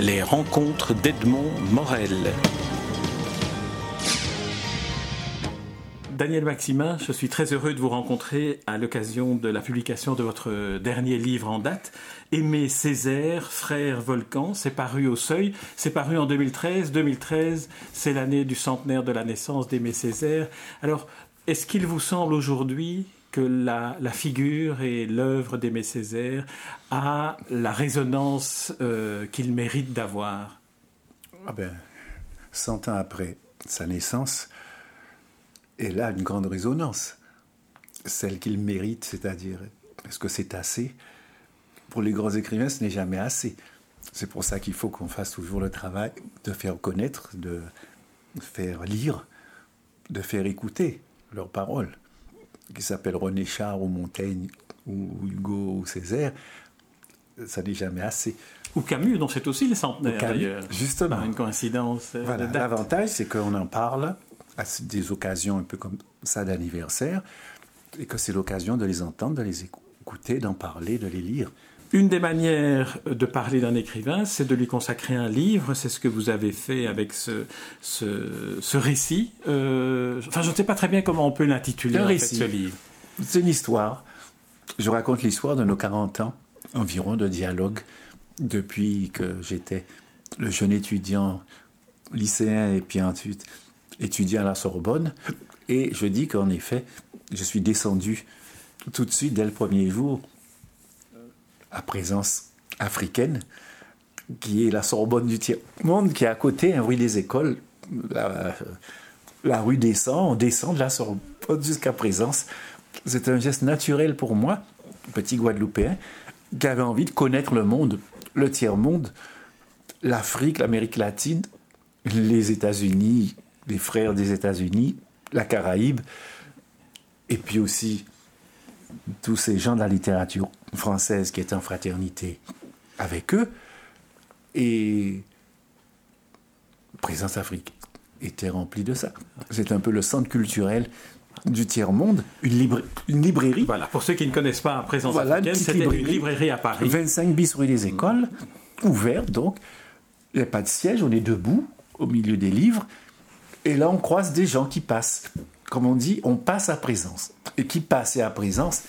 les rencontres d'Edmond Morel. Daniel Maximin, je suis très heureux de vous rencontrer à l'occasion de la publication de votre dernier livre en date, Aimé Césaire, frère Volcan. C'est paru au Seuil, c'est paru en 2013. 2013, c'est l'année du centenaire de la naissance d'Aimé Césaire. Alors, est-ce qu'il vous semble aujourd'hui que la, figure et l'œuvre d'Aimé Césaire a la résonance euh, qu'il mérite d'avoir ah ben, Cent ans après sa naissance, elle a une grande résonance. Celle qu'il mérite, c'est-à-dire, est-ce que c'est assez? Pour les grands écrivains, ce n'est jamais assez. C'est pour ça qu'il faut qu'on fasse toujours le travail de faire connaître, de faire lire, de faire écouter leurs paroles qui s'appelle René Char ou Montaigne ou Hugo ou Césaire, ça n'est jamais assez. Ou Camus, dont c'est aussi les centenaires d'ailleurs. Justement. une coïncidence. Euh, voilà. L'avantage, c'est qu'on en parle à des occasions un peu comme ça d'anniversaire, et que c'est l'occasion de les entendre, de les écouter, d'en parler, de les lire. Une des manières de parler d'un écrivain, c'est de lui consacrer un livre. C'est ce que vous avez fait avec ce, ce, récit. Euh, enfin, je ne sais pas très bien comment on peut l'intituler, un récit. ce livre. C'est une histoire. Je raconte l'histoire de nos 40 ans environ de dialogue depuis que j'étais le jeune étudiant lycéen et puis ensuite étudiant à la Sorbonne. Et je dis qu'en effet, je suis descendu tout de suite dès le premier jour à présence africaine, qui est la Sorbonne du tiers-monde, qui est à côté, un rue des écoles. La, rue descend, on descend de la Sorbonne jusqu'à présence. C'est un geste naturel pour moi, petit Guadeloupéen, qui avait envie de connaître le monde, le tiers-monde, l'Afrique, l'Amérique latine, les États-Unis, les frères des États-Unis, la Caraïbe, et puis aussi tous ces gens de la littérature française qui étaient en fraternité avec eux. Et Présence Afrique était remplie de ça. C'est un peu le centre culturel du tiers-monde, une, une, librairie. Voilà, pour ceux qui ne connaissent pas Présence africaine, c'était une librairie à Paris. 25 bis rue des écoles, ouverte donc. Il n'y a pas de siège, on est debout au milieu des livres. Et là, on croise des gens qui passent. Comme on dit, on passe à présence. Et qui passe à présence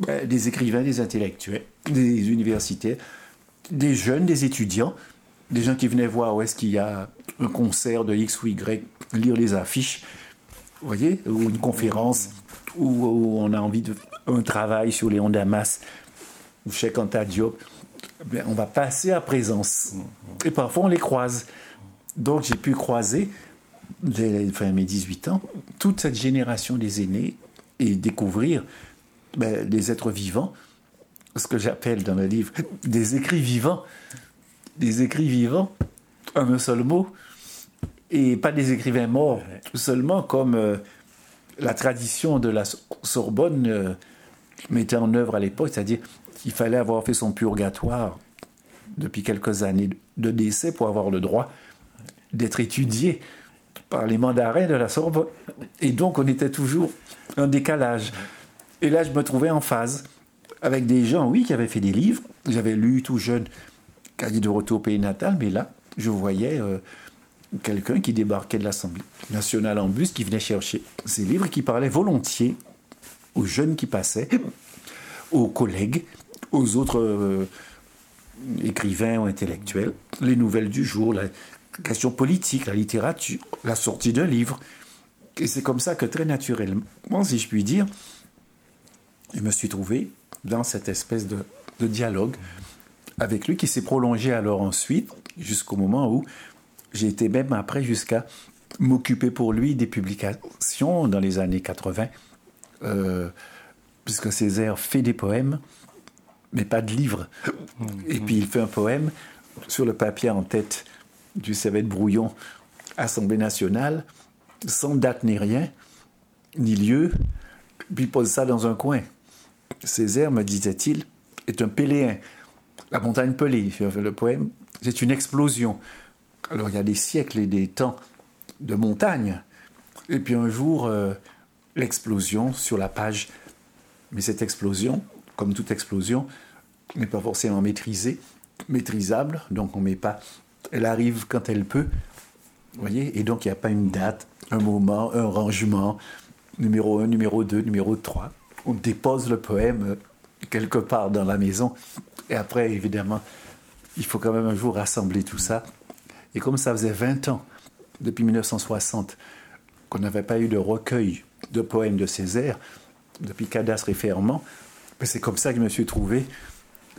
Des écrivains, des intellectuels, des universitaires, des jeunes, des étudiants, des gens qui venaient voir où est-ce qu'il y a un concert de X ou Y, lire les affiches, vous voyez, ou une conférence, où, on a envie de un travail sur Léon Damas, ou Cheikh Anta Diop. Ben, on va passer à présence. Et parfois, on les croise. Donc, j'ai pu croiser dès mes 18 ans, toute cette génération des aînés et découvrir ben, des êtres vivants, ce que j'appelle dans le livre des écrits vivants, des écrits vivants, un seul mot, et pas des écrivains morts, seulement comme euh, la tradition de la Sorbonne euh, mettait en œuvre à l'époque, c'est-à-dire qu'il fallait avoir fait son purgatoire depuis quelques années de décès pour avoir le droit d'être étudié par les mandarins de la Sorbonne. Et donc, on était toujours en décalage. Et là, je me trouvais en phase avec des gens, oui, qui avaient fait des livres. J'avais lu tout jeune Cahier de retour au pays natal, mais là, je voyais euh, quelqu'un qui débarquait de l'Assemblée nationale en bus, qui venait chercher ces livres, qui parlait volontiers aux jeunes qui passaient, aux collègues, aux autres euh, écrivains ou intellectuels, les nouvelles du jour, la, question politique, la littérature, la sortie d'un livre. Et c'est comme ça que très naturellement, si je puis dire, je me suis trouvé dans cette espèce de, dialogue avec lui qui s'est prolongé alors ensuite jusqu'au moment où j'ai été même après jusqu'à m'occuper pour lui des publications dans les années 80, euh, puisque Césaire fait des poèmes, mais pas de livres. Et puis il fait un poème sur le papier en tête du de brouillon Assemblée nationale, sans date ni rien, ni lieu, puis il pose ça dans un coin. Césaire, me disait-il, est un péléen. La montagne pelée, le poème, c'est une explosion. Alors il y a des siècles et des temps de montagne, et puis un jour, euh, l'explosion sur la page. Mais cette explosion, comme toute explosion, n'est pas forcément maîtrisée, maîtrisable, donc on met pas Elle arrive quand elle peut. Vous voyez? Et donc, il n'y a pas une date, un moment, un rangement, numéro 1, numéro 2, numéro 3. On dépose le poème euh, quelque part dans la maison. Et après, évidemment, il faut quand même un jour rassembler tout ça. Et comme ça faisait 20 ans, depuis 1960, qu'on n'avait pas eu de recueil de poèmes de Césaire, depuis Cadastre et Ferment, ben, c'est comme ça que je me suis trouvé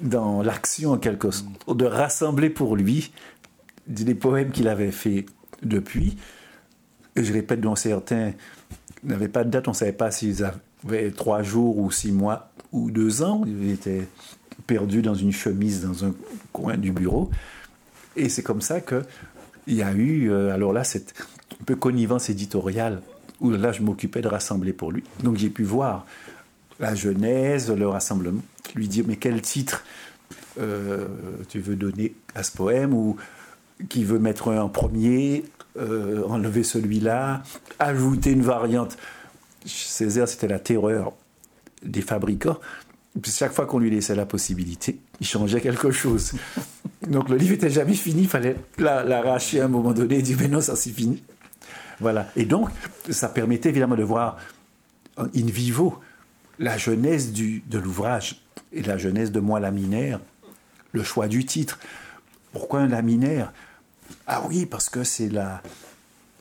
dans l'action, en quelque sorte, de rassembler pour lui des poèmes qu'il avait fait depuis. Et je répète, dont certains n'avaient pas de date, on ne savait pas s'ils avaient trois jours ou six mois ou deux ans. Ils étaient perdus dans une chemise dans un coin du bureau. Et c'est comme ça qu'il y a eu, euh, alors là, cette un peu connivence éditoriale, où là, je m'occupais de rassembler pour lui. Donc j'ai pu voir la Genèse, le rassemblement, lui dire, mais quel titre euh, tu veux donner à ce poème, ou qui veut mettre un en premier, euh, enlever celui-là, ajouter une variante. Césaire, c'était la terreur des fabricants. Puis chaque fois qu'on lui laissait la possibilité, il changeait quelque chose. Donc le livre était jamais fini, il fallait l'arracher à un moment donné et dire mais non, ça c'est fini. Voilà. Et donc, ça permettait évidemment de voir in vivo la genèse du, de l'ouvrage et la genèse de moi laminaire, le choix du titre. Pourquoi un laminaire Ah oui, parce que c'est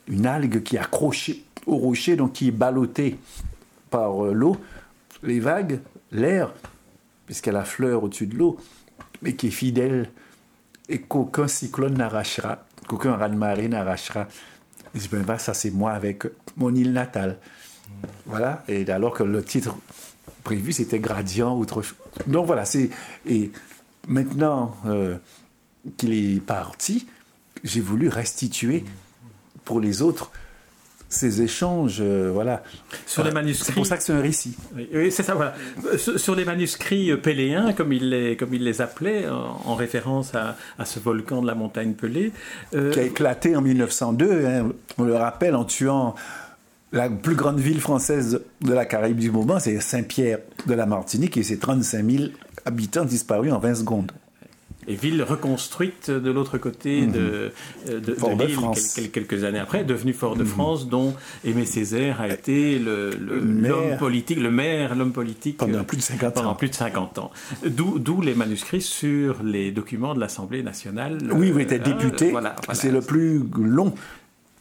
une algue qui est accrochée au rocher, donc qui est ballottée par euh, l'eau, les vagues, l'air, puisqu'elle a fleur au-dessus de l'eau, mais qui est fidèle et qu'aucun cyclone n'arrachera, qu'aucun raz-de-marée n'arrachera. Je dis, ben, ça c'est moi avec mon île natale. Voilà, et alors que le titre prévu c'était Gradient autre. Donc voilà, c'est. Et maintenant euh, qu'il est parti, j'ai voulu restituer pour les autres ces échanges, euh, voilà. Sur les manuscrits. C'est pour ça que c'est un récit. Oui, c'est ça, voilà. Sur, les manuscrits péléens, comme il les, comme il les appelait, en, référence à, à, ce volcan de la montagne Pelée. Euh, qui a éclaté en 1902, hein, on le rappelle, en tuant la plus grande ville française de la Caraïbe du moment, c'est Saint-Pierre de la Martinique, et c'est 35 000 habitants disparus en 20 secondes et ville reconstruite de l'autre côté mhm. de, euh, de, l'île quelques, années après, devenue Fort-de-France, mhm. dont Aimé Césaire a été l'homme politique, le maire, l'homme politique pendant plus de 50 pendant ans. plus de 50 ans. D'où les manuscrits sur les documents de l'Assemblée nationale. Oui, vous êtes euh, député. C'est le plus long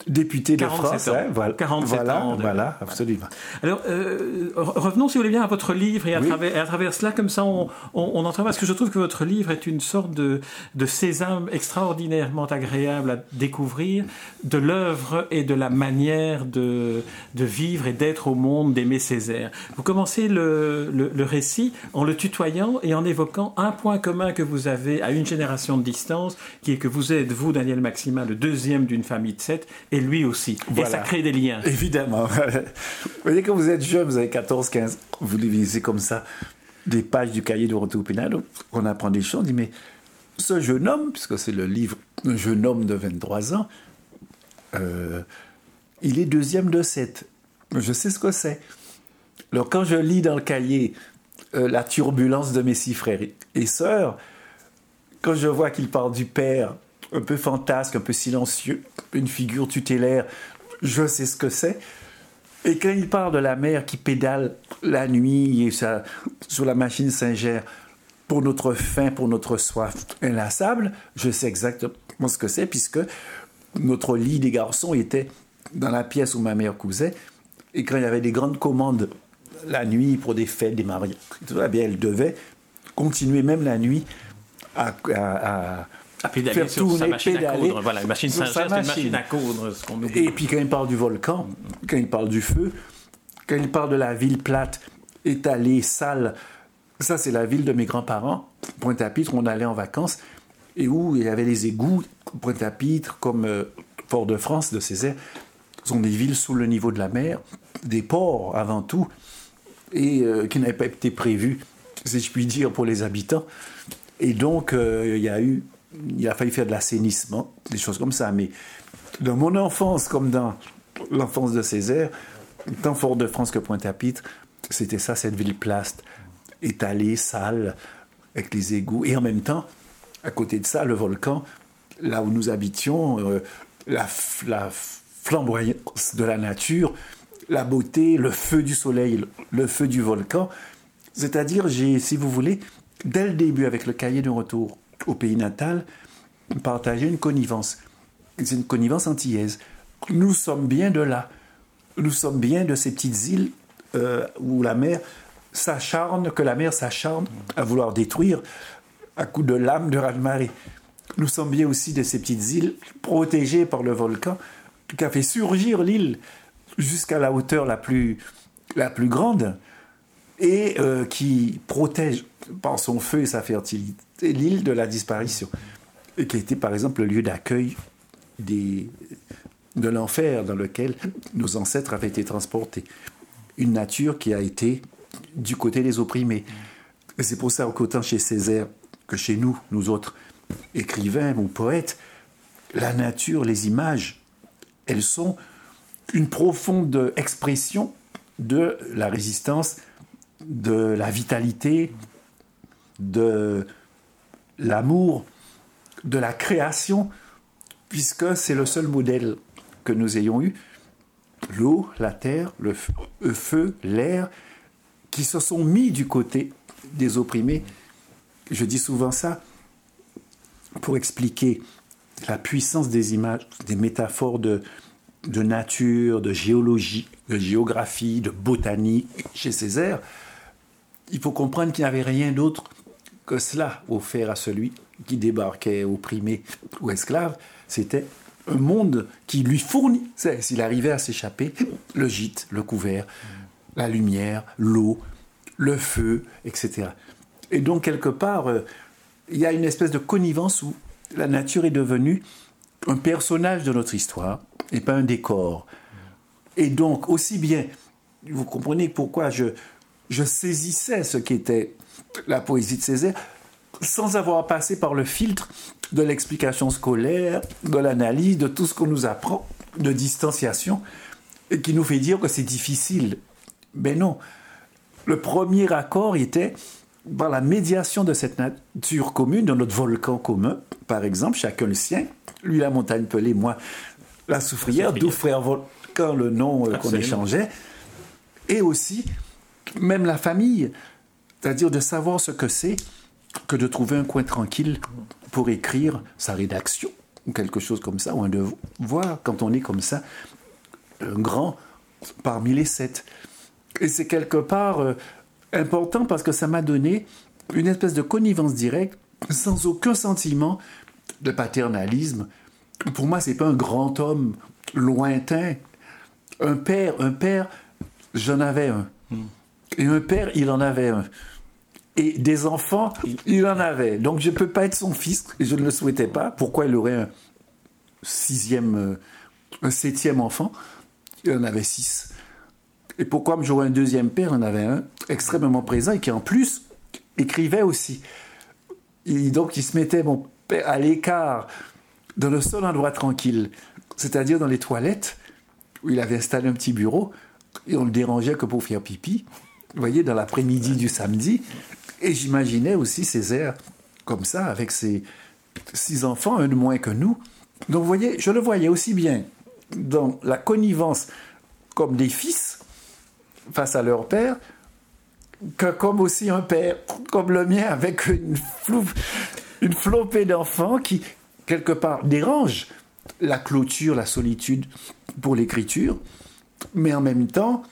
député de France. Ans. voilà, 47 ans. Voilà, absolument. Alors, euh, revenons, si vous voulez bien, à votre livre et à, travers, à travers cela, comme ça, on, on, entend, parce que je trouve que votre livre est une sorte de, de sésame extraordinairement agréable à découvrir de l'œuvre et de la manière de, de vivre et d'être au monde d'Aimé Césaire. Vous commencez le, le, le, récit en le tutoyant et en évoquant un point commun que vous avez à une génération de distance, qui est que vous êtes, vous, Daniel Maxima, le deuxième d'une famille de sept, et lui aussi. Et ça crée des liens. Évidemment. vous voyez, quand vous êtes jeune, vous avez 14, 15, vous lisez comme ça des pages du cahier de retour pénal, on apprend des choses, on dit, mais ce jeune homme, puisque c'est le livre Un jeune homme de 23 ans, euh, il est deuxième de 7. Je sais ce que c'est. Alors quand je lis dans le cahier euh, la turbulence de mes six frères et sœurs, quand je vois qu'il parle du père un peu fantasque, un peu silencieux, une figure tutélaire, je sais ce que c'est. Et quand il parle de la mère qui pédale la nuit et ça, sur la machine Saint-Ger pour notre faim, pour notre soif inlassable, je sais exactement ce que c'est puisque notre lit des garçons était dans la pièce où ma mère cousait. Et quand il y avait des grandes commandes la nuit pour des fêtes, des mariages, eh bien, elle devait continuer même la nuit à pédaler sur sa machine à coudre. Voilà, une machine c'est une machine à coudre. Ce Et puis quand il parle du volcan, quand il parle du feu, quand il parle de la ville plate, étalée, sale, ça c'est la ville de mes grands-parents, Pointe-à-Pitre, on allait en vacances, et où il y avait les égouts, Pointe-à-Pitre, comme euh, Fort-de-France, de Césaire, sont des villes sous le niveau de la mer, des ports avant tout, et euh, qui n'avaient pas été prévus, si je puis dire, pour les habitants. Et donc, euh, il y a eu il a fallu faire de l'assainissement, des choses comme ça. Mais dans mon enfance, comme dans l'enfance de Césaire, tant Fort-de-France que Pointe-à-Pitre, c'était ça, cette ville plaste, étalée, sale, avec les égouts. Et en même temps, à côté de ça, le volcan, là où nous habitions, euh, la, la, flamboyance de la nature, la beauté, le feu du soleil, le feu du volcan. C'est-à-dire, j'ai, si vous voulez, dès le début, avec le cahier de retour au pays natal, partagé une connivence. C'est une connivence antillaise. Nous sommes bien de là. Nous sommes bien de ces petites îles euh, où la mer s'acharne, que la mer s'acharne à vouloir détruire à coup de lames de raz-de-marée. Nous sommes bien aussi de ces petites îles protégées par le volcan qui a fait surgir l'île jusqu'à la hauteur la plus, la plus grande et euh, qui protège par son feu et sa fertilité l'île de la disparition. Qui été par exemple le lieu d'accueil de l'enfer dans lequel nos ancêtres avaient été transportés. Une nature qui a été du côté des opprimés. C'est pour ça qu'autant chez Césaire que chez nous, nous autres écrivains ou poètes, la nature, les images, elles sont une profonde expression de la résistance, de la vitalité, de l'amour, de la création, puisque c'est le seul modèle que nous ayons eu. L'eau, la terre, le feu, l'air, qui se sont mis du côté des opprimés. Je dis souvent ça pour expliquer la puissance des images, des métaphores de, nature, de géologie, de géographie, de botanique chez Césaire, il faut comprendre qu'il n'y avait rien d'autre que cela offert à celui qui débarquait opprimé ou esclave. C'était un monde qui lui fournit, s'il arrivait à s'échapper, le gîte, le couvert, la lumière, l'eau, le feu, etc. Et donc, quelque part, euh, il y a une espèce de connivence où la nature est devenue un personnage de notre histoire et pas un décor. Et donc, aussi bien, vous comprenez pourquoi je, je saisissais ce qu'était la poésie de Césaire sans avoir passé par le filtre de l'explication scolaire, de l'analyse, de tout ce qu'on nous apprend, de distanciation, et qui nous fait dire que c'est difficile. Mais non. Le premier accord était par la médiation de cette nature commune, de notre volcan commun, par exemple, chacun le sien, lui la montagne pelée, moi la soufrière, d'où frère volcan le nom euh, qu'on échangeait, et aussi même la famille, c'est-à-dire de savoir ce que c'est que de trouver un coin tranquille pour écrire sa rédaction, ou quelque chose comme ça, ou un devoir, quand on est comme ça, un grand parmi les sept. Et c'est quelque part euh, important parce que ça m'a donné une espèce de connivence directe, sans aucun sentiment de paternalisme. Pour moi, c'est pas un grand homme lointain. Un père, un père, j'en avais un. Et un père, il en avait un. Et des enfants, il en avait. Donc je ne peux pas être son fils, et je ne le souhaitais pas. Pourquoi il aurait un sixième, euh, un septième enfant? Il en avait six. Et pourquoi j'aurais un deuxième père? Il en avait un extrêmement présent et qui en plus écrivait aussi. Donc il se mettait mon père à l'écart, dans le seul endroit tranquille, c'est-à-dire dans les toilettes, où il avait installé un petit bureau, et on le dérangeait que pour faire pipi vous voyez, dans l'après-midi du samedi. Et j'imaginais aussi Césaire comme ça, avec ses six enfants, un de moins que nous. Donc vous voyez, je le voyais aussi bien dans la connivence comme des fils face à leur père, que comme aussi un père comme le mien, avec une, une flopée d'enfants qui, quelque part, dérange la clôture, la solitude pour l'écriture, mais en même temps,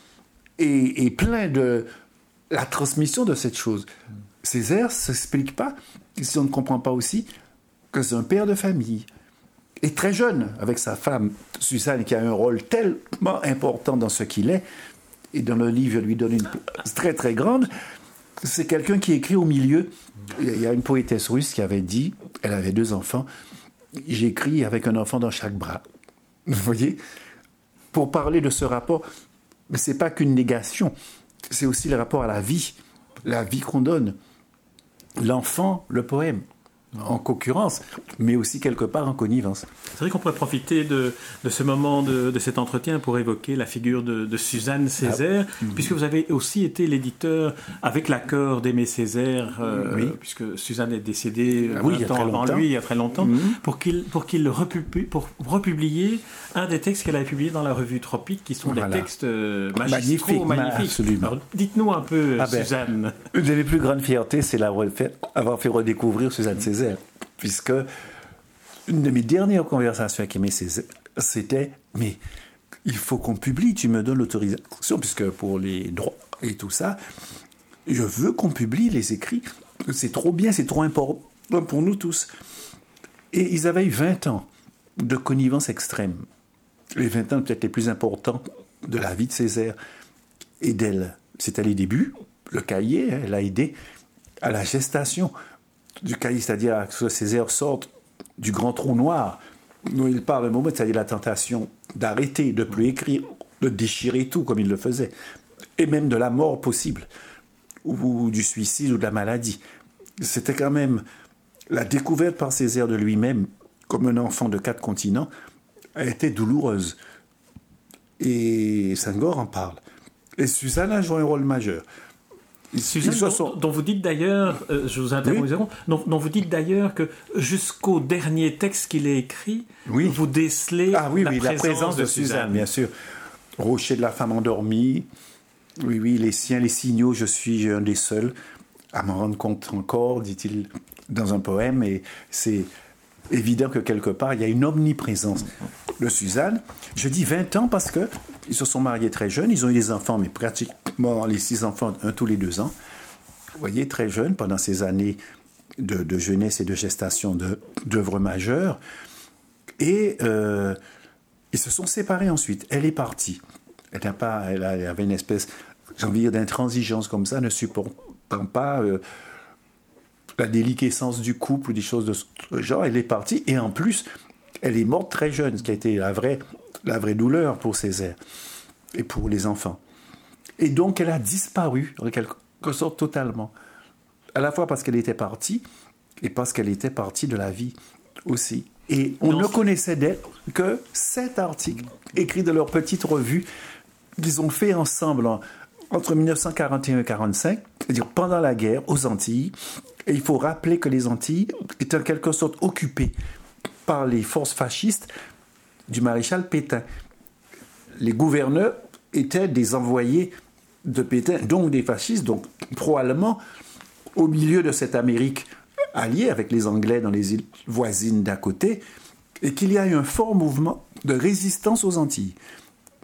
et, plein de la transmission de cette chose. Césaire ne s'explique pas si on ne comprend pas aussi que c'est un père de famille. Et très jeune, avec sa femme, Suzanne, qui a un rôle tellement important dans ce qu'il est, et dans le livre, je lui donne une place très très grande, c'est quelqu'un qui écrit au milieu. Il y a une poétesse russe qui avait dit, elle avait deux enfants, j'écris avec un enfant dans chaque bras. Vous voyez? Pour parler de ce rapport mais ce n'est pas qu'une négation, c'est aussi le rapport à la vie, la vie qu'on donne. L'enfant, le poème. En concurrence, mais aussi quelque part en connivence. C'est vrai qu'on pourrait profiter de, de ce moment de, de, cet entretien pour évoquer la figure de, de Suzanne Césaire, ah. puisque vous avez aussi été l'éditeur avec l'accord d'Aimé Césaire, euh, puisque Suzanne est décédée ah, oui, avant lui, il y a très longtemps, mm -hmm. pour qu'il pour qu'il republie, pour republier un des textes qu'elle avait publié dans la revue Tropique, qui sont voilà. des textes euh, magnifiques. magnifiques. Dites-nous un peu, ah ben, Suzanne. Une de mes plus grandes fiertés, c'est avoir fait redécouvrir Suzanne Césaire, puisque une de mes dernières conversations avec Aimé c'était mais il faut qu'on publie, tu me donnes l'autorisation, puisque pour les droits et tout ça, je veux qu'on publie les écrits. C'est trop bien, c'est trop important pour nous tous. Et ils avaient eu 20 ans de connivence extrême. Les 20 ans peut-être les plus importants de la vie de Césaire et d'elle. C'était les débuts, le cahier, elle a aidé à la gestation du cahier, c'est-à-dire que Césaire sorte du grand trou noir dont il parle un moment, c'est-à-dire la tentation d'arrêter, de plus écrire, de déchirer tout comme il le faisait, et même de la mort possible, ou du suicide ou de la maladie. C'était quand même la découverte par Césaire de lui-même, comme un enfant de quatre continents, a été douloureuse. Et Senghor en parle. Et Suzanne a joué un rôle majeur. Suzanne, dont, sont... dont, vous dites d'ailleurs, euh, je vous interromps, oui. dont, dont, vous dites d'ailleurs que jusqu'au dernier texte qu'il a écrit, oui. vous décelez ah, oui, la, oui, présence la présence de, de Suzanne, Suzanne, bien sûr. Rocher de la femme endormie, oui, oui, les siens, les signaux, je suis un des seuls à m'en rendre compte encore, dit-il dans un poème, et c'est évident que quelque part, il y a une omniprésence de Suzanne. Je dis 20 ans parce que ils se sont mariés très jeunes, ils ont eu des enfants, mais pratiquement les six enfants, un tous les deux ans. Vous voyez, très jeunes, pendant ces années de, jeunesse et de gestation d'œuvres majeures. Et euh, ils se sont séparés ensuite. Elle est partie. Elle, n'a pas, elle, avait une espèce, j'ai envie de dire, d'intransigeance comme ça, ne supportant pas euh, la déliquescence du couple ou des choses de ce genre. Elle est partie. Et en plus, elle est morte très jeune, ce qui a été la vraie, la vraie douleur pour Césaire et pour les enfants. Et donc, elle a disparu, en quelque sorte, totalement. À la fois parce qu'elle était partie et parce qu'elle était partie de la vie aussi. Et on non, ne connaissait d'elle que sept articles écrits de leur petite revue qu'ils ont fait ensemble en, entre 1941 et 1945, c'est-à-dire pendant la guerre aux Antilles. Et il faut rappeler que les Antilles étaient en quelque sorte occupées par les forces fascistes du maréchal Pétain. Les gouverneurs étaient des envoyés de Pétain, donc des fascistes, donc pro-allemands, au milieu de cette Amérique alliée avec les Anglais dans les îles voisines d'à côté, et qu'il y a eu un fort mouvement de résistance aux Antilles.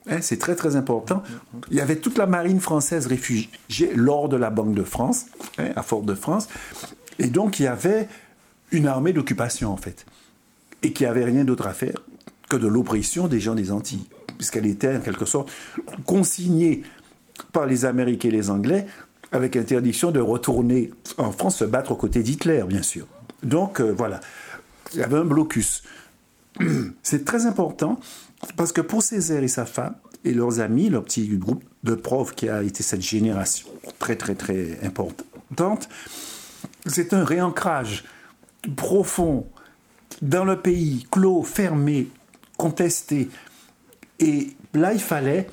Hein, c'est très très important. Il y avait toute la marine française réfugiée lors de la Banque de France, hein, à Fort-de-France, et donc il y avait une armée d'occupation en fait et qui avait rien d'autre à faire de l'oppression des gens des Antilles, puisqu'elle était en quelque sorte consignée par les Américains et les Anglais avec interdiction de retourner en France se battre aux côtés d'Hitler, bien sûr. Donc euh, voilà, il y avait un blocus. C'est très important parce que pour Césaire et sa femme et leurs amis, leur petit groupe de profs qui a été cette génération très très très importante, c'est un réancrage profond dans le pays, clos, fermé, contesté. Et là, il fallait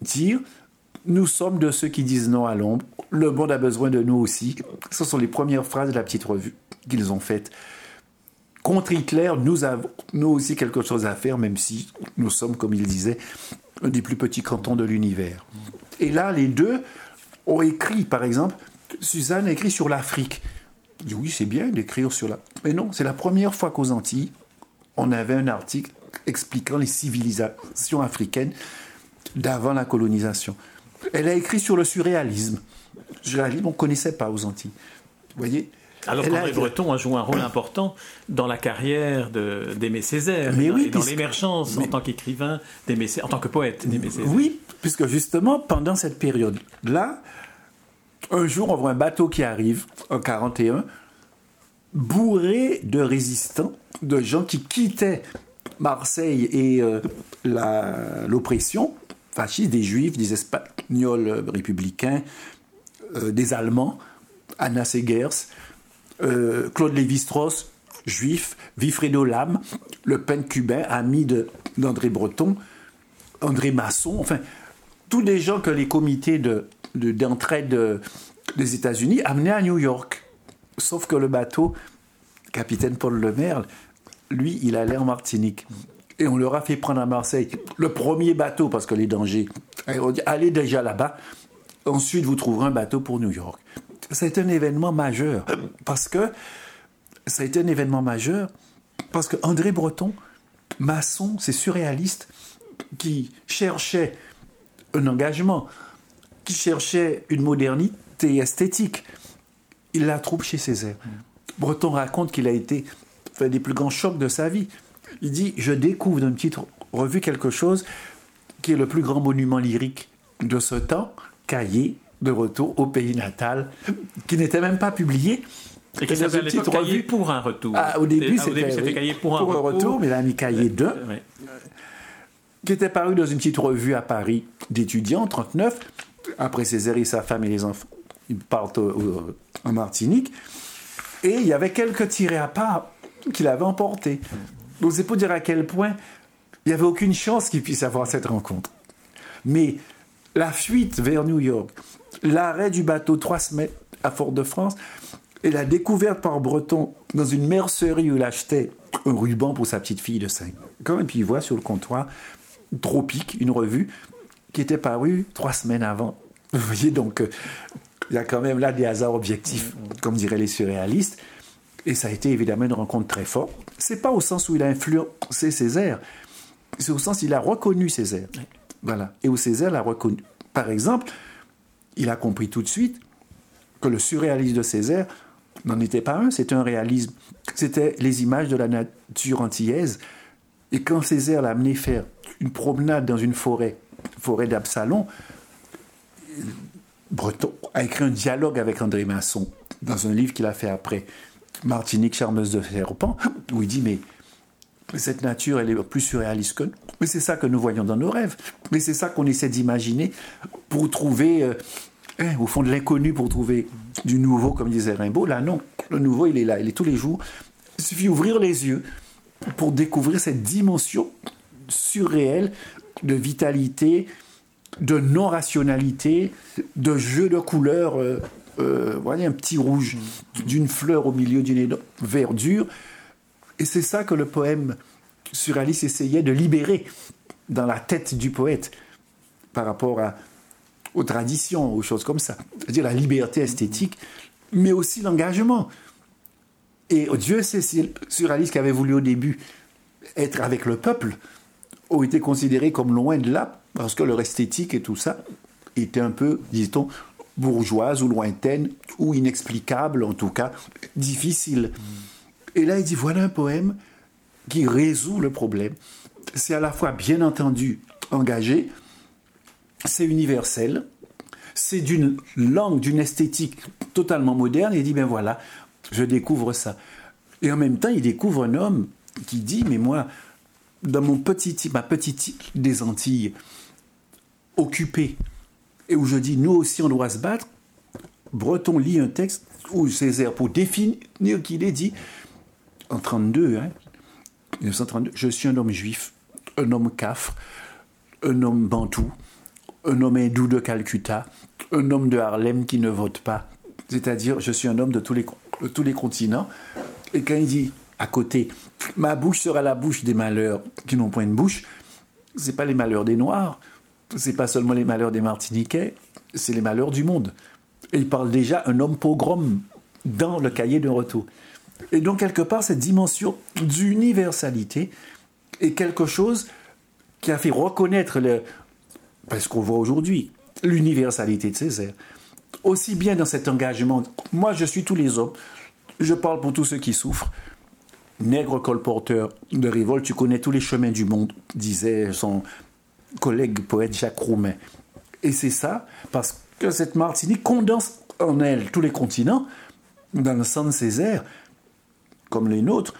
dire, nous sommes de ceux qui disent non à l'ombre, le monde a besoin de nous aussi. Ce sont les premières phrases de la petite revue qu'ils ont faites. Contre Hitler, nous avons nous aussi quelque chose à faire, même si nous sommes, comme il disait, des plus petits cantons de l'univers. Et là, les deux ont écrit, par exemple, Suzanne a écrit sur l'Afrique oui, c'est bien d'écrire sur la. Mais non, c'est la première fois qu'aux Antilles, on avait un article expliquant les civilisations africaines d'avant la colonisation. Elle a écrit sur le surréalisme. Le surréalisme, on ne connaissait pas aux Antilles. Vous voyez alors qu'André Breton a joué un rôle important dans la carrière d'Aimé Césaire, Mais oui, et dans l'émergence en tant qu'écrivain, en tant que poète d'Aimé Césaire. Oui, puisque justement, pendant cette période-là, un jour, on voit un bateau qui arrive en 41, bourré de résistants, de gens qui quittaient Marseille et euh, l'oppression fasciste, des Juifs, des Espagnols républicains, euh, des Allemands, Anna Segers, euh, Claude Lévi-Strauss, juif, Vifredo Lam, le peintre cubain, ami d'André Breton, André Masson, enfin, tous les gens que les comités d'entraide de, des États-Unis amenaient à New York. Sauf que le bateau, capitaine Paul Lemerle, lui, il allait en Martinique. Et on leur a fait prendre à Marseille le premier bateau, parce que les dangers. on dit, allez déjà là-bas. Ensuite, vous trouverez un bateau pour New York. Été un événement majeur. Parce que ça a été un événement majeur. Parce que André Breton, maçon, c'est surréaliste, qui cherchait un engagement, qui cherchait une modernité esthétique. Il la trouve chez Césaire. Breton raconte qu'il a été des plus grands chocs de sa vie. Il dit Je découvre dans une petite revue quelque chose qui est le plus grand monument lyrique de ce temps, Cahier de retour au pays natal, qui n'était même pas publié. Et qui s'appelle Cahier pour un retour. Ah, au début, c'était Cahier pour un retour, mais il a mis Cahier 2, qui était paru dans une petite revue à Paris d'étudiants, 39. Après Césaire et sa femme et les enfants, ils partent en Martinique. Et il y avait quelques tirés à part qu'il avait emportés. Donc c'est pour dire à quel point il n'y avait aucune chance qu'il puisse avoir cette rencontre. Mais la fuite vers New York, l'arrêt du bateau trois semaines à Fort-de-France et la découverte par Breton dans une mercerie où il achetait un ruban pour sa petite fille de 5 ans. Et puis il voit sur le comptoir Tropique, une revue qui était parue trois semaines avant. Vous voyez, donc euh, il y a quand même là des hasards objectifs, comme diraient les surréalistes. Et ça a été évidemment une rencontre très forte. C'est pas au sens où il a influencé Césaire, c'est au sens où il a reconnu Césaire. Voilà. Et où Césaire l'a reconnu. Par exemple, il a compris tout de suite que le surréalisme de Césaire n'en était pas un, c'était un réalisme. C'était les images de la nature antillaise. Et quand Césaire l'a amené faire une promenade dans une forêt, forêt d'Absalon, Breton a écrit un dialogue avec André Masson dans un livre qu'il a fait après, Martinique, charmeuse de serpent, où il dit Mais cette nature, elle est plus surréaliste que nous. Mais c'est ça que nous voyons dans nos rêves. Mais c'est ça qu'on essaie d'imaginer pour trouver, euh, hein, au fond de l'inconnu, pour trouver du nouveau, comme disait Rimbaud. Là, non. Le nouveau, il est là, il est tous les jours. Il suffit d'ouvrir les yeux pour découvrir cette dimension surréelle de vitalité, de non-rationalité, de jeu de couleurs. Euh, euh, voyez, un petit rouge d'une fleur au milieu d'une verdure. Et c'est ça que le poème surréaliste essayait de libérer dans la tête du poète par rapport à, aux traditions, aux choses comme ça. C'est-à-dire la liberté esthétique, mais aussi l'engagement. Et Dieu sait si le surréaliste qui avait voulu au début être avec le peuple ont été considérés comme loin de là, parce que leur esthétique et tout ça était un peu, dit-on, bourgeoise ou lointaine, ou inexplicable, en tout cas, difficile. Et là, il dit, voilà un poème qui résout le problème. C'est à la fois, bien entendu, engagé, c'est universel, c'est d'une langue, d'une esthétique totalement moderne, et il dit, ben voilà, je découvre ça. Et en même temps, il découvre un homme qui dit, mais moi, dans mon petit, ma petite île des Antilles, occupée, et où je dis nous aussi on doit se battre, Breton lit un texte où Césaire, pour définir qu'il est dit, en 32, hein, 1932, je suis un homme juif, un homme cafre, un homme bantou, un homme hindou de Calcutta, un homme de Harlem qui ne vote pas. C'est-à-dire, je suis un homme de tous les, tous les continents. Et quand il dit à côté, ma bouche sera la bouche des malheurs qui n'ont point de bouche, c'est pas les malheurs des Noirs, c'est pas seulement les malheurs des Martiniquais, c'est les malheurs du monde. Et il parle déjà un homme pogrom dans le cahier de retour. Et donc, quelque part, cette dimension d'universalité est quelque chose qui a fait reconnaître, le, parce qu'on voit aujourd'hui, l'universalité de Césaire. Aussi bien dans cet engagement, moi je suis tous les hommes, je parle pour tous ceux qui souffrent. Nègre colporteur de révolte, tu connais tous les chemins du monde, disait son collègue poète Jacques Roumain. Et c'est ça, parce que cette Martinique condense en elle tous les continents, dans le sang de Césaire, comme les nôtres,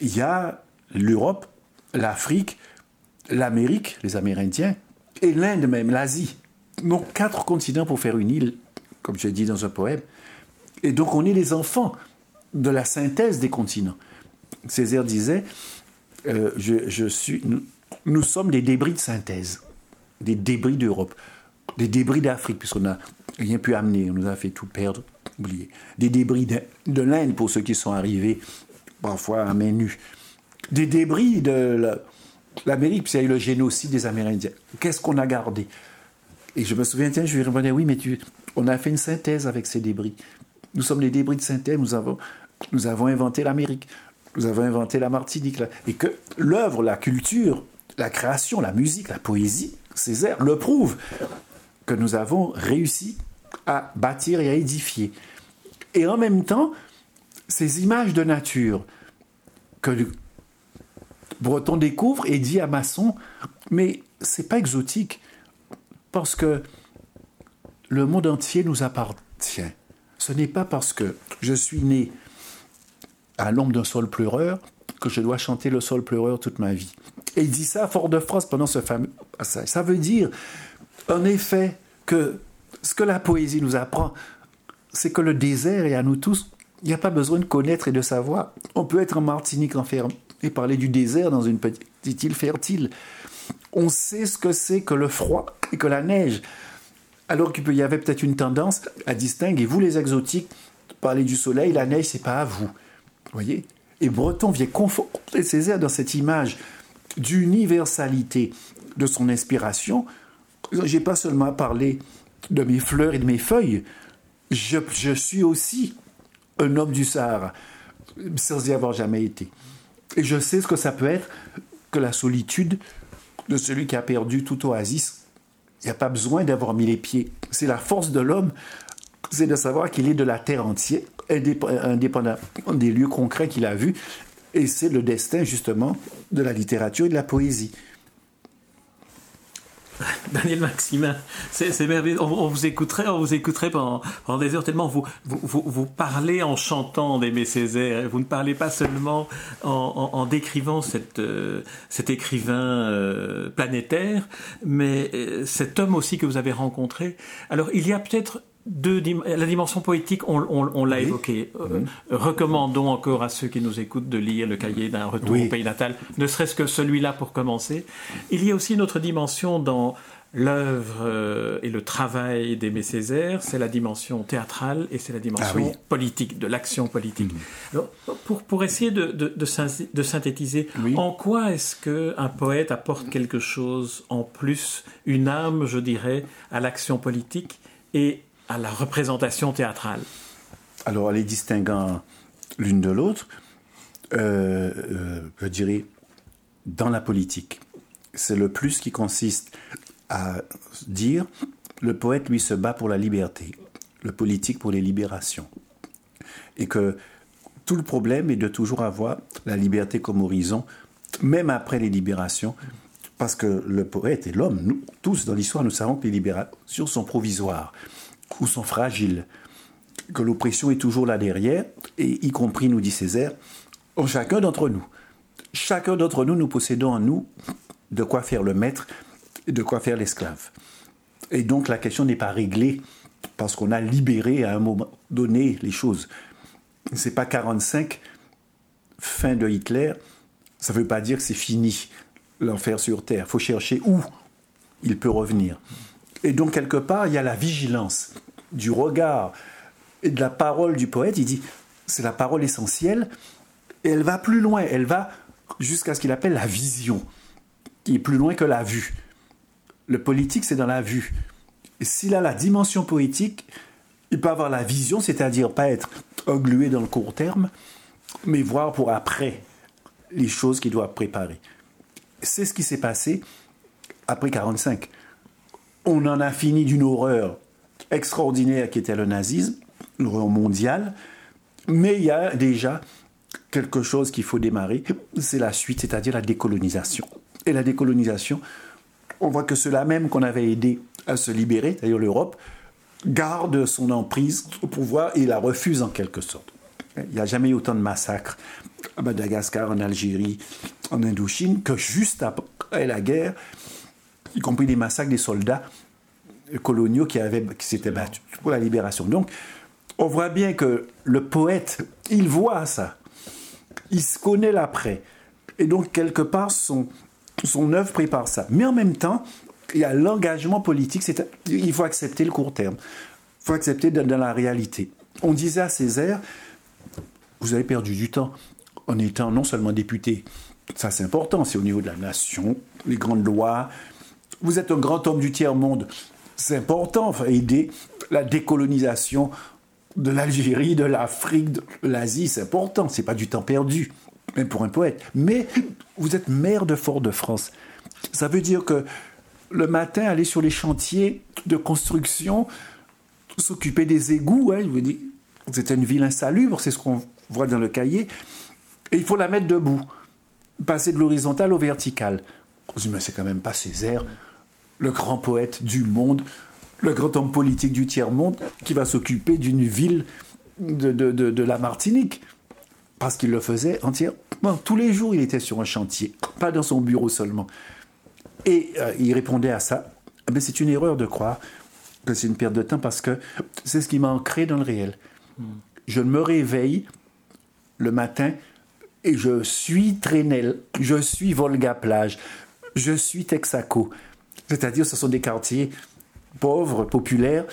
il y a l'Europe, l'Afrique, l'Amérique, les Amérindiens, et l'Inde même, l'Asie. Donc quatre continents pour faire une île, comme j'ai dit dans un poème. Et donc on est les enfants de la synthèse des continents. Césaire disait, euh, je, suis, nous, sommes des débris de synthèse, des débris d'Europe, des débris d'Afrique, puisqu'on n'a rien pu amener, on nous a fait tout perdre, oublier. Des débris de, l'Inde pour ceux qui sont arrivés parfois à main nue. Des débris de l'Amérique, puisqu'il y a eu le génocide des Amérindiens. Qu'est-ce qu'on a gardé? Et je me souviens, tiens, je lui répondais, oui, mais on a fait une synthèse avec ces débris. Nous sommes les débris de synthèse, nous avons inventé l'Amérique, nous avons inventé la Martinique. Et que l'œuvre, la culture, la création, la musique, la poésie, Césaire le prouve, que nous avons réussi à bâtir et à édifier. Et en même temps, ces images de nature que Breton découvre et dit à Masson, mais c'est pas exotique, parce que le monde entier nous appartient. Ce n'est pas parce que je suis né à l'ombre d'un sol pleureur que je dois chanter le sol pleureur toute ma vie. Et il dit ça à Fort-de-France pendant ce fameux passage. Ça veut dire, en effet, que ce que la poésie nous apprend, c'est que le désert est à nous tous. Il n'y a pas besoin de connaître et de savoir. On peut être en Martinique enfermé et parler du désert dans une petite île fertile. On sait ce que c'est que le froid et que la neige. Alors qu'il y avait peut-être une tendance à distinguer, vous les exotiques, parler du soleil, la neige, c'est pas à vous. voyez? Et Breton vient conforter Césaire dans cette image d'universalité de son inspiration. J'ai pas seulement parlé de mes fleurs et de mes feuilles, je, je suis aussi un homme du Sahara, sans y avoir jamais été. Et je sais ce que ça peut être que la solitude de celui qui a perdu toute oasis il n'y a pas besoin d'avoir mis les pieds. C'est la force de l'homme, c'est de savoir qu'il est de la terre entière, indépendamment des lieux concrets qu'il a vus. Et c'est le destin, justement, de la littérature et de la poésie. Daniel Maximin, c'est merveilleux. On, vous écouterait, on vous écouterait pendant, des heures tellement vous, vous, vous, parlez en chantant d'Aimé Césaire. Vous ne parlez pas seulement en, décrivant cette, euh, cet écrivain euh, planétaire, mais euh, cet homme aussi que vous avez rencontré. Alors, il y a peut-être la dimension poétique, on, l'a évoqué. Euh, mhm. recommandons encore à ceux qui nous écoutent de lire le cahier d'un retour au pays natal, ne serait-ce que celui-là pour commencer. Il y a aussi une autre dimension dans l'œuvre euh, et le travail d'Aimé Césaire, c'est la dimension théâtrale et c'est la dimension ah politique, de l'action politique. Mhm. pour, pour essayer de, de, synthétiser, en quoi est-ce qu'un poète apporte quelque chose en plus, une âme, je dirais, à l'action politique et à la représentation théâtrale. Alors, les distinguant l'une de l'autre, euh, euh, je dirais, dans la politique, c'est le plus qui consiste à dire le poète, lui, se bat pour la liberté, le politique pour les libérations. Et que tout le problème est de toujours avoir la liberté comme horizon, même après les libérations, parce que le poète et l'homme, nous tous dans l'histoire, nous savons que les libérations sont provisoires ou sont fragiles, que l'oppression est toujours là derrière, et y compris, nous dit Césaire, en chacun d'entre nous. Chacun d'entre nous, nous possédons en nous de quoi faire le maître de quoi faire l'esclave. Et donc la question n'est pas réglée parce qu'on a libéré à un moment donné les choses. C'est pas 45, fin de Hitler, ça ne veut pas dire que c'est fini l'enfer sur terre. Il faut chercher où il peut revenir. Et donc, quelque part, il y a la vigilance du regard et de la parole du poète. Il dit, c'est la parole essentielle, et elle va plus loin, elle va jusqu'à ce qu'il appelle la vision, qui est plus loin que la vue. Le politique, c'est dans la vue. S'il a la dimension poétique, il peut avoir la vision, c'est-à-dire pas être englué dans le court terme, mais voir pour après les choses qu'il doit préparer. C'est ce qui s'est passé après 1945 on en a fini d'une horreur extraordinaire qui était le nazisme, l'horreur mondiale, mais il y a déjà quelque chose qu'il faut démarrer, c'est la suite, c'est-à-dire la décolonisation. Et la décolonisation, on voit que ceux-là même qu'on avait aidé à se libérer, c'est-à-dire l'Europe, garde son emprise au pouvoir et la refuse en quelque sorte. Il n'y a jamais eu autant de massacres à Madagascar, en Algérie, en Indochine, que juste après la guerre, y compris des massacres des soldats coloniaux qui, avaient, qui s'étaient battus pour la libération. Donc, on voit bien que le poète, il voit ça. Il se connaît l'après. Et donc, quelque part, son, son œuvre prépare ça. Mais en même temps, il y a l'engagement politique. C'est, il faut accepter le court terme. Il faut accepter dans, la réalité. On disait à Césaire, vous avez perdu du temps en étant non seulement député, ça c'est important, c'est au niveau de la nation, les grandes lois. Vous êtes un grand homme du tiers-monde, c'est important, enfin, aider la décolonisation de l'Algérie, de l'Afrique, de l'Asie, c'est important, c'est pas du temps perdu, même pour un poète. Mais vous êtes maire de Fort-de-France. Ça veut dire que le matin, aller sur les chantiers de construction, s'occuper des égouts, hein, vous c'était une ville insalubre, c'est ce qu'on voit dans le cahier, et il faut la mettre debout, passer de l'horizontal au vertical. On se dit, mais c'est quand même pas Césaire, le grand poète du monde, le grand homme politique du tiers-monde, qui va s'occuper d'une ville de, de, la Martinique. Parce qu'il le faisait entièrement. tous les jours, il était sur un chantier, pas dans son bureau seulement. Et euh, il répondait à ça. Mais c'est une erreur de croire que c'est une perte de temps parce que c'est ce qui m'a ancré dans le réel. Hmm. Je me réveille le matin et je suis Trenel, je suis Volga Plage, je suis Texaco. C'est-à-dire, ce sont des quartiers pauvres, populaires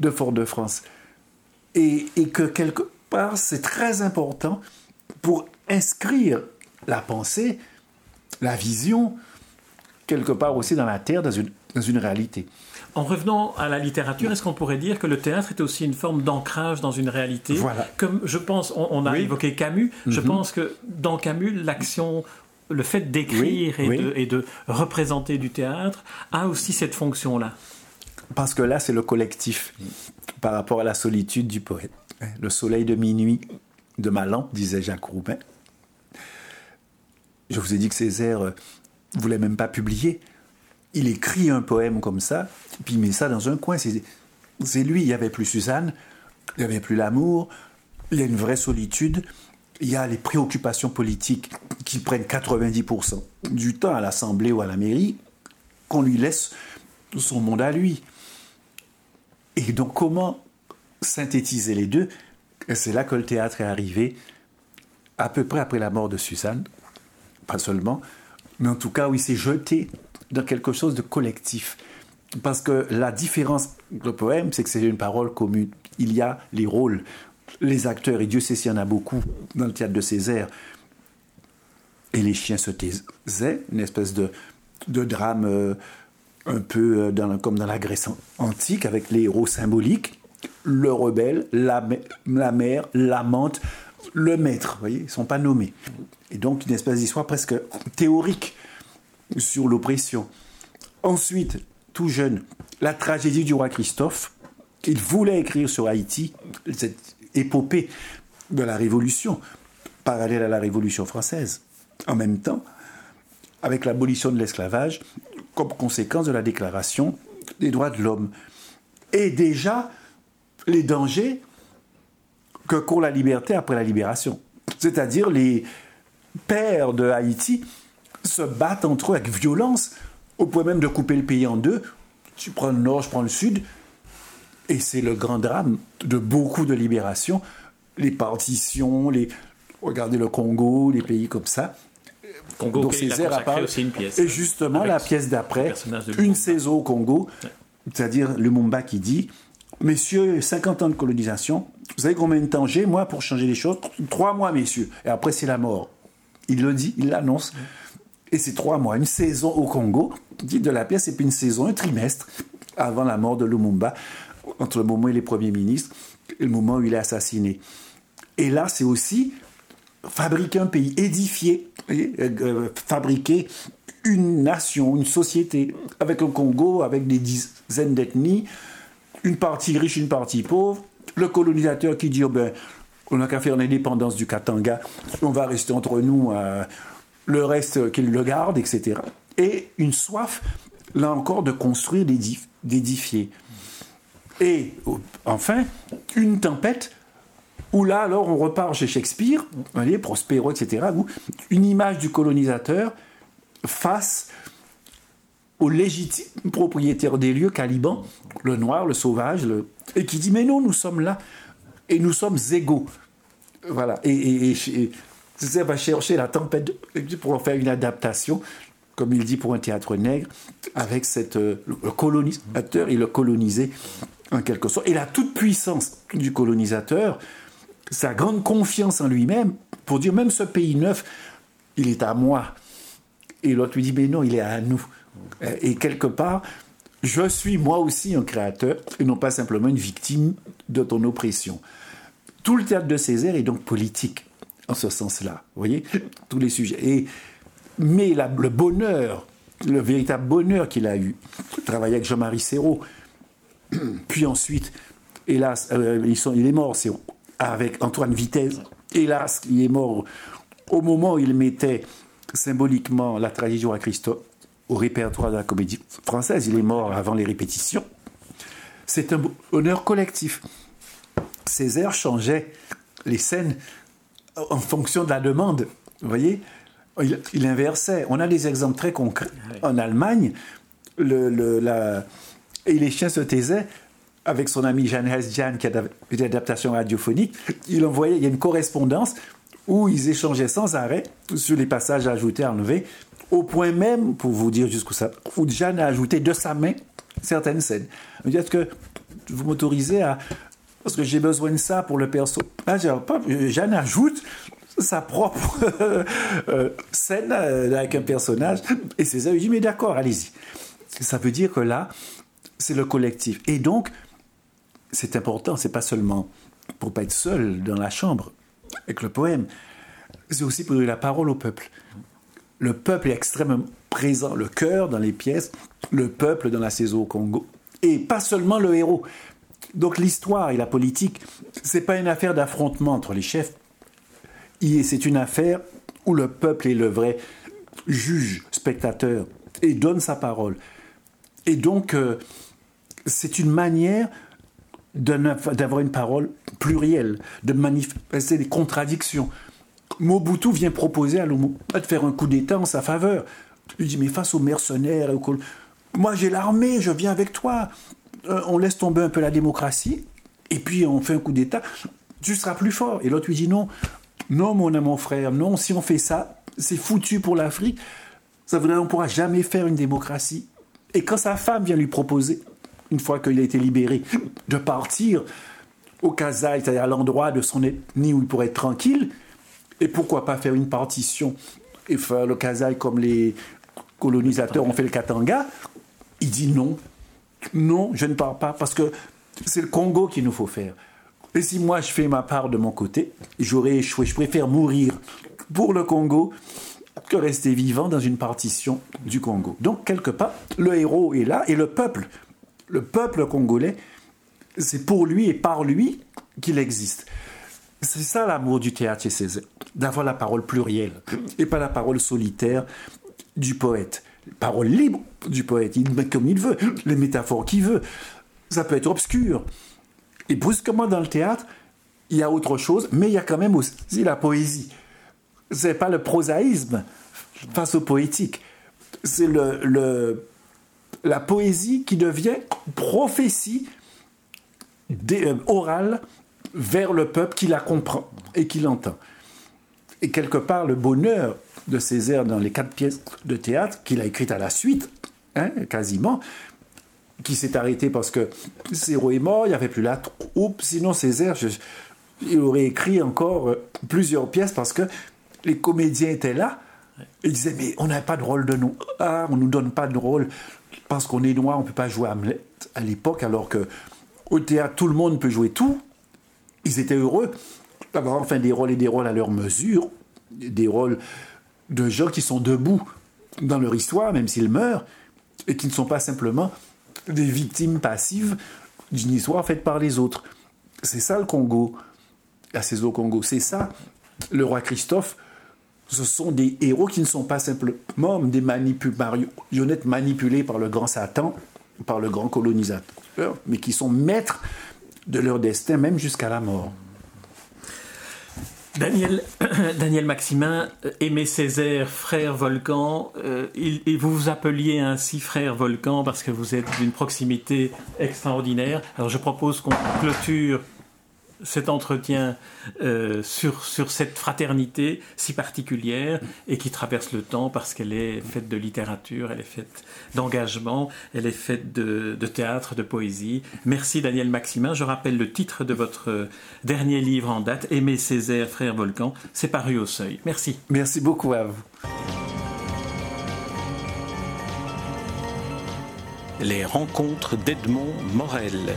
de Fort-de-France. Et, et, que quelque part, c'est très important pour inscrire la pensée, la vision, quelque part aussi dans la terre, dans une, dans une réalité. En revenant à la littérature, est-ce qu'on pourrait dire que le théâtre est aussi une forme d'ancrage dans une réalité? Voilà. Comme je pense, on, a évoqué Camus, je mhm. pense que dans Camus, l'action le fait d'écrire et, De, représenter du théâtre a aussi cette fonction-là. Parce que là, c'est le collectif par rapport à la solitude du poète. Le soleil de minuit de ma lampe, disait Jacques Roubaix. Je vous ai dit que Césaire ne euh, voulait même pas publier. Il écrit un poème comme ça, puis il met ça dans un coin. C'est lui, il n'y avait plus Suzanne, il n'y avait plus l'amour, il y a une vraie solitude il y a les préoccupations politiques qui prennent 90% du temps à l'Assemblée ou à la mairie, qu'on lui laisse son monde à lui. Et donc comment synthétiser les deux? C'est là que le théâtre est arrivé, à peu près après la mort de Suzanne, pas seulement, mais en tout cas où il s'est jeté dans quelque chose de collectif. Parce que la différence du poème, c'est que c'est une parole commune. Il y a les rôles les acteurs, et Dieu sait s'il y en a beaucoup dans le théâtre de Césaire, et les chiens se taisaient, une espèce de, drame euh, un peu euh, comme dans la Grèce antique, avec les héros symboliques, le rebelle, la, la mère, l'amante, le maître, vous voyez, ils ne sont pas nommés. Et donc une espèce d'histoire presque théorique sur l'oppression. Ensuite, tout jeune, la tragédie du roi Christophe, qu'il voulait écrire sur Haïti, cette épopée de la Révolution, parallèle à la Révolution française. En même temps, avec l'abolition de l'esclavage, comme conséquence de la Déclaration des droits de l'homme. Et déjà, les dangers que court la liberté après la libération. C'est-à-dire les pères de Haïti se battent entre eux avec violence, au point même de couper le pays en deux. Tu prends le nord, je prends le sud, et c'est le grand drame de beaucoup de libérations, les partitions, les... regardez le Congo, les pays comme ça. Congo, Donc Césaire a aussi une pièce. Et justement, la pièce d'après, une saison au Congo, c'est-à-dire Lumumba qui dit Messieurs, 50 ans de colonisation, vous savez combien de temps j'ai, moi, pour changer les choses? Trois mois, messieurs. Et après, c'est la mort. Il le dit, il l'annonce. Et c'est trois mois, une saison au Congo, dit de la pièce, et puis une saison, un trimestre avant la mort de Lumumba entre le moment où il est Premier ministre et le moment où il est assassiné. Et là, c'est aussi fabriquer un pays, édifier, euh, fabriquer une nation, une société, avec le Congo, avec des dizaines d'ethnies, une partie riche, une partie pauvre, le colonisateur qui dit, oh ben, on n'a qu'à faire l'indépendance du Katanga, on va rester entre nous, euh, le reste qu'il le garde, etc. Et une soif, là encore, de construire, d'édifier. Et enfin, une tempête où là, alors, on repart chez Shakespeare, voyez, Prospero, etc., où une image du colonisateur face au légitime propriétaire des lieux, Caliban, le noir, le sauvage, et qui dit, mais non, nous sommes là. et nous sommes égaux. Voilà. Et, Césaire va chercher la tempête pour en faire une adaptation, comme il dit pour un théâtre nègre, avec cette, euh, le colonisateur et le colonisé en quelque sorte. Et la toute puissance du colonisateur, sa grande confiance en lui-même, pour dire même ce pays neuf, il est à moi. Et l'autre lui dit, mais non, il est à nous. Et quelque part, je suis moi aussi un créateur et non pas simplement une victime de ton oppression. Tout le théâtre de Césaire est donc politique en ce sens-là. Vous voyez Tous les sujets. Et, mais le bonheur, le véritable bonheur qu'il a eu, travailler avec Jean-Marie Serrault, puis ensuite, hélas, euh, ils sont, il est mort, c'est avec Antoine Vitesse. Hélas, il est mort au moment où il mettait symboliquement la tragédie à Christophe au répertoire de la comédie française. Il est mort avant les répétitions. C'est un honneur collectif. Césaire changeait les scènes en fonction de la demande. Vous voyez il, inversait. On a des exemples très concrets. En Allemagne, le, la, et les chiens se taisaient avec son ami Jan Hesjan, qui a une adaptation radiophonique. Il envoyait, il y a une correspondance où ils échangeaient sans arrêt sur les passages ajoutés, enlevés, au point même, pour vous dire jusqu'où ça, où Jeanne a ajouté de sa main certaines scènes. Est-ce que vous m'autorisez à... Parce que j'ai besoin de ça pour le perso. Ah, Jeanne ajoute sa propre euh, scène euh, avec un personnage. Et César lui dit, mais d'accord, allez-y. Ça veut dire que là, c'est le collectif. Et donc, c'est important, c'est pas seulement pour pas être seul dans la chambre avec le poème, c'est aussi pour donner la parole au peuple le peuple est extrêmement présent, le cœur dans les pièces, le peuple dans la saison au Congo, et pas seulement le héros. Donc l'histoire et la politique, c'est pas une affaire d'affrontement entre les chefs, c'est une affaire où le peuple est le vrai juge, spectateur, et donne sa parole. Et donc, euh, c'est une manière d'avoir une parole plurielle, de manifester des contradictions, Mobutu vient proposer à Lomo de faire un coup d'État en sa faveur. Il dit, mais face aux mercenaires, moi j'ai l'armée, je viens avec toi. Euh, on laisse tomber un peu la démocratie, et puis on fait un coup d'État, tu seras plus fort. Et l'autre lui dit, non, non mon, mon frère, non, si on fait ça, c'est foutu pour l'Afrique. Ça veut dire qu'on ne pourra jamais faire une démocratie. Et quand sa femme vient lui proposer, une fois qu'il a été libéré, de partir au Kazaï, c'est-à-dire à, l'endroit de son ethnie où il pourrait être tranquille, et pourquoi pas faire une partition et faire le Kazaï comme les colonisateurs ont fait le Katanga? Il dit non. Non, je ne pars pas parce que c'est le Congo qu'il nous faut faire. Et si moi je fais ma part de mon côté, j'aurais échoué. Je préfère mourir pour le Congo que rester vivant dans une partition du Congo. Donc, quelque part, le héros est là et le peuple, le peuple congolais, c'est pour lui et par lui qu'il existe. C'est ça l'amour du théâtre chez d'avoir la parole plurielle et pas la parole solitaire du poète. Parole libre du poète, il met comme il veut, les métaphores qu'il veut. Ça peut être obscur. Et brusquement dans le théâtre, il y a autre chose, mais il y a quand même aussi la poésie. C'est pas le prosaïsme face au poétique. C'est le, la poésie qui devient prophétie euh, orale vers le peuple qui la comprend et qui l'entend. Et quelque part, le bonheur de Césaire dans les quatre pièces de théâtre qu'il a écrites à la suite, hein, quasiment, qui s'est arrêté parce que Céro est mort, il n'y avait plus la troupe. Sinon, Césaire, il aurait écrit encore euh, plusieurs pièces parce que les comédiens étaient là. Ils disaient, mais on n'a pas de rôle de nous. Ah, on ne nous donne pas de rôle parce qu'on est noir, on ne peut pas jouer Hamlet à l'époque, alors que au théâtre, tout le monde peut jouer tout ils étaient heureux d'avoir enfin des rôles et des rôles à leur mesure, des rôles de gens qui sont debout dans leur histoire, même s'ils meurent, et qui ne sont pas simplement des victimes passives d'une histoire faite par les autres. C'est ça le Congo, la au Congo, c'est ça le roi Christophe. Ce sont des héros qui ne sont pas simplement des marionnettes manipulés par le grand Satan, par le grand colonisateur, mais qui sont maîtres de leur destin, même jusqu'à la mort. Daniel, Daniel Maximin, euh, Aimé Césaire, frère Volcan, euh, et vous vous appeliez ainsi frère Volcan parce que vous êtes d'une proximité extraordinaire. Alors je propose qu'on clôture cet entretien euh, sur, sur cette fraternité si particulière et qui traverse le temps parce qu'elle est faite de littérature, elle est faite d'engagement, elle est faite de, de, théâtre, de poésie. Merci Daniel Maximin. Je rappelle le titre de votre dernier livre en date, Aimer Césaire, frère Volcan. C'est paru au seuil. Merci. Merci beaucoup à vous. Les rencontres d'Edmond Morel.